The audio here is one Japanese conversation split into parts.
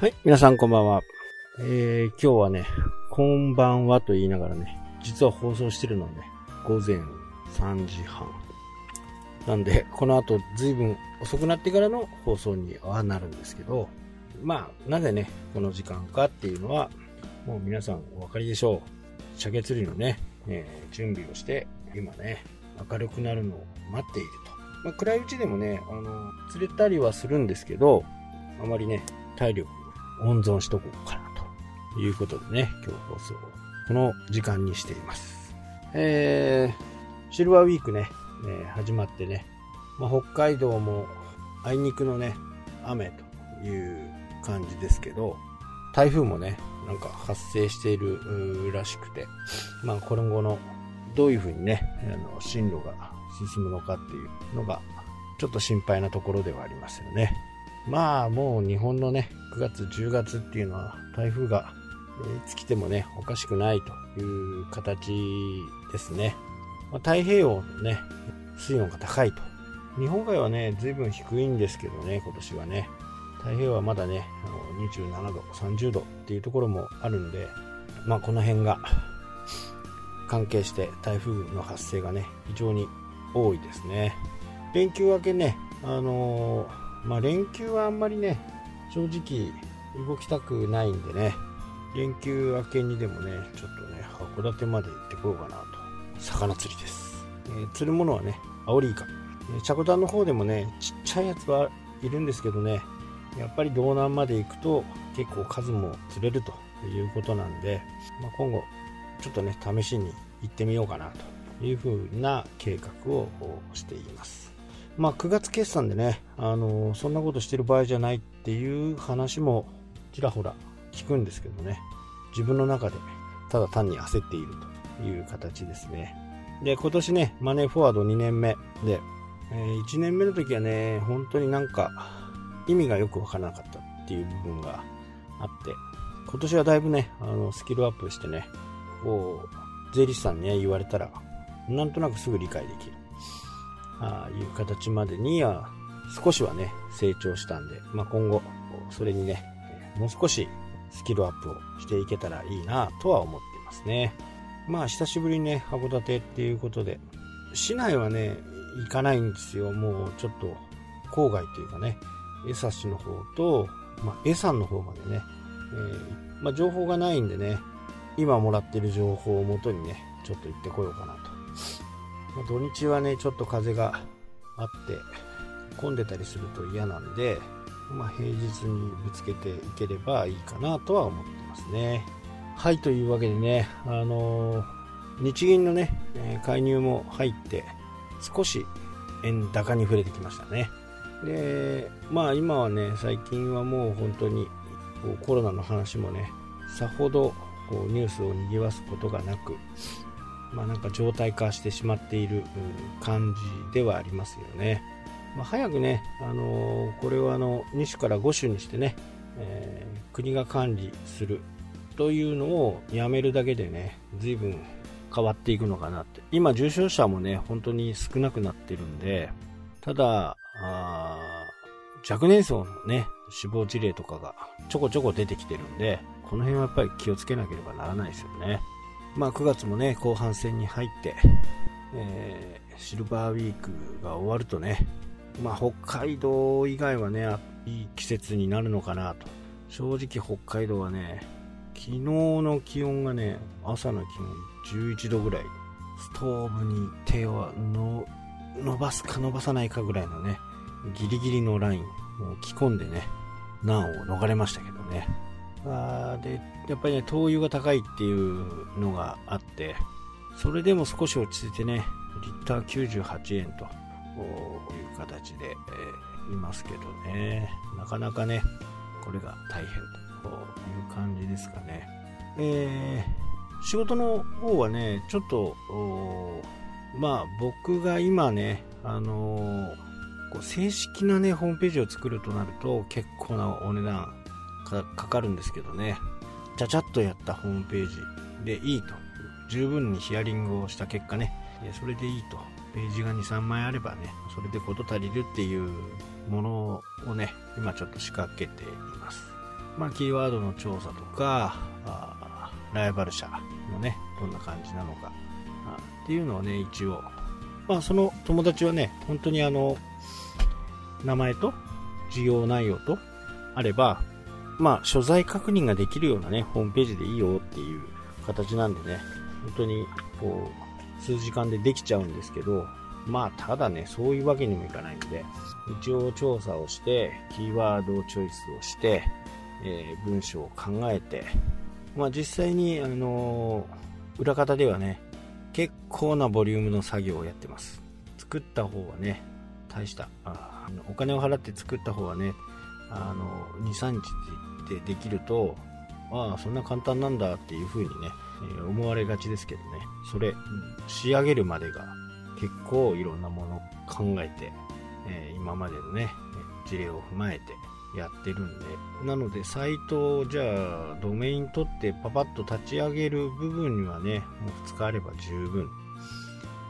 はい、皆さんこんばんは。えー、今日はね、こんばんはと言いながらね、実は放送してるのはね、午前3時半。なんで、この後随分遅くなってからの放送にはなるんですけど、まあ、なぜね、この時間かっていうのは、もう皆さんお分かりでしょう。鮭釣りのね、えー、準備をして、今ね、明るくなるのを待っていると。まあ、暗いうちでもね、あの、釣れたりはするんですけど、あまりね、体力温存しとこうかなということでね、今日放送この時間にしています。えー、シルバーウィークね、えー、始まってね、まあ、北海道もあいにくのね、雨という感じですけど、台風もね、なんか発生しているらしくて、まあ、今後のどういうふうにね、あの進路が進むのかっていうのが、ちょっと心配なところではありますよね。まあ、もう日本のね、9月、10月っていうのは台風がいつ来てもね、おかしくないという形ですね。まあ、太平洋のね、水温が高いと。日本海はね、随分低いんですけどね、今年はね。太平洋はまだね、あの27度、30度っていうところもあるんで、まあこの辺が関係して台風の発生がね、非常に多いですね。連休明けね、あのー、まあ連休はあんまりね、正直動きたくないんでね、連休明けにでもね、ちょっとね、函館まで行ってこようかなと。魚釣りです。えー、釣るものはね、アオリイカ。チャコタンの方でもね、ちっちゃいやつはいるんですけどね、やっぱり道南まで行くと結構数も釣れるということなんで、まあ、今後ちょっとね試しに行ってみようかなというふうな計画をしていますまあ9月決算でねあのそんなことしてる場合じゃないっていう話もちらほら聞くんですけどね自分の中でただ単に焦っているという形ですねで今年ねマネーフォワード2年目で、えー、1年目の時はね本当になんか意味がよくわからなかったっていう部分があって、今年はだいぶね、あの、スキルアップしてね、こう、税理士さんに、ね、言われたら、なんとなくすぐ理解できる。ああいう形までには、少しはね、成長したんで、まあ、今後、それにね、もう少しスキルアップをしていけたらいいなとは思っていますね。まあ、久しぶりにね、函館っていうことで、市内はね、行かないんですよ。もうちょっと、郊外というかね、江差の方と、まあ、江山の方までね、えー、まあ、情報がないんでね、今もらってる情報をもとにね、ちょっと行ってこようかなと。土日はね、ちょっと風があって、混んでたりすると嫌なんで、まあ、平日にぶつけていければいいかなとは思ってますね。はい、というわけでね、あのー、日銀のね、介入も入って、少し円高に触れてきましたね。でまあ今はね最近はもう本当にコロナの話もねさほどこうニュースを賑わすことがなくまあなんか状態化してしまっている感じではありますよね、まあ、早くね、あのー、これをあの2種から5種にしてね、えー、国が管理するというのをやめるだけでね随分変わっていくのかなって今重症者もね本当に少なくなってるんでただ若年層のね、死亡事例とかがちょこちょこ出てきてるんで、この辺はやっぱり気をつけなければならないですよね。まあ9月もね、後半戦に入って、えー、シルバーウィークが終わるとね、まあ北海道以外はね、いい季節になるのかなと。正直北海道はね、昨日の気温がね、朝の気温11度ぐらい。ストーブに手をの伸ばすか伸ばさないかぐらいのね、ギリギリのラインを着込んでね、難を逃れましたけどね。あで、やっぱりね、灯油が高いっていうのがあって、それでも少し落ち着いてね、リッター98円という形で、えー、いますけどね、なかなかね、これが大変という感じですかね。えー、仕事の方はね、ちょっと、まあ僕が今ね、あのー、こう正式なね、ホームページを作るとなると結構なお値段かかるんですけどね、ちゃちゃっとやったホームページでいいと。十分にヒアリングをした結果ね、それでいいと。ページが2、3枚あればね、それで事足りるっていうものをね、今ちょっと仕掛けています。まあ、キーワードの調査とか、あライバル社のね、どんな感じなのか、あっていうのをね、一応、まあ、その友達はね、本当にあの、名前と、事業内容と、あれば、まあ、所在確認ができるようなね、ホームページでいいよっていう形なんでね、本当に、こう、数時間でできちゃうんですけど、まあ、ただね、そういうわけにもいかないんで、一応調査をして、キーワードをチョイスをして、えー、文章を考えて、まあ、実際に、あのー、裏方ではね、結構なボリュームの作業をやってます。作った方はね、大した、あお金を払って作った方はね、あの、2、3日でできると、ああ、そんな簡単なんだっていう風にね、えー、思われがちですけどね、それ、仕上げるまでが結構いろんなものを考えて、えー、今までのね、事例を踏まえてやってるんで、なのでサイトをじゃあドメイン取ってパパッと立ち上げる部分にはね、もう2日あれば十分。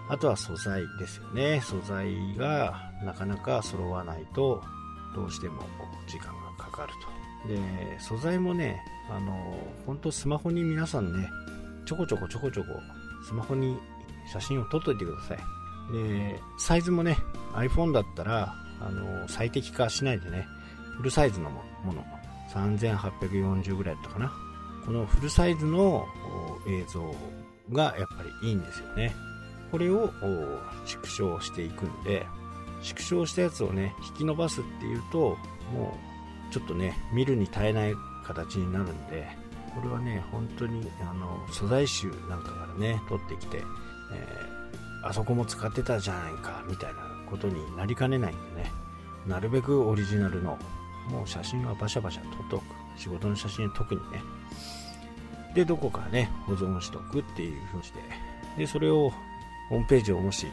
あとは素材ですよね。素材がなかなか揃わないと、どうしても時間がかかると。で、素材もね、あの、本当スマホに皆さんね、ちょこちょこちょこちょこ、スマホに写真を撮っといてください。で、サイズもね、iPhone だったら、あの、最適化しないでね、フルサイズのもの、3840ぐらいだったかな。このフルサイズの映像がやっぱりいいんですよね。これを縮小していくんで、縮小したやつをね、引き伸ばすっていうと、もう、ちょっとね、見るに耐えない形になるんで、これはね、本当に、あの、素材集なんかからね、取ってきて、えー、あそこも使ってたじゃないか、みたいなことになりかねないんでね、なるべくオリジナルの、もう写真はバシャバシャ撮っておく。仕事の写真は特にね。で、どこかね、保存しておくっていう風にして、で、それを、ホームページをもし、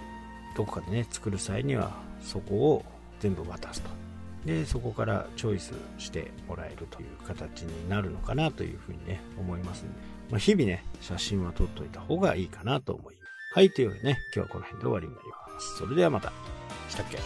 どこかでね、作る際には、そこを全部渡すと。で、そこからチョイスしてもらえるという形になるのかなというふうにね、思いますんで、まあ、日々ね、写真は撮っといた方がいいかなと思います。はい、というわけでね、今日はこの辺で終わりになります。それではまた。したっけ？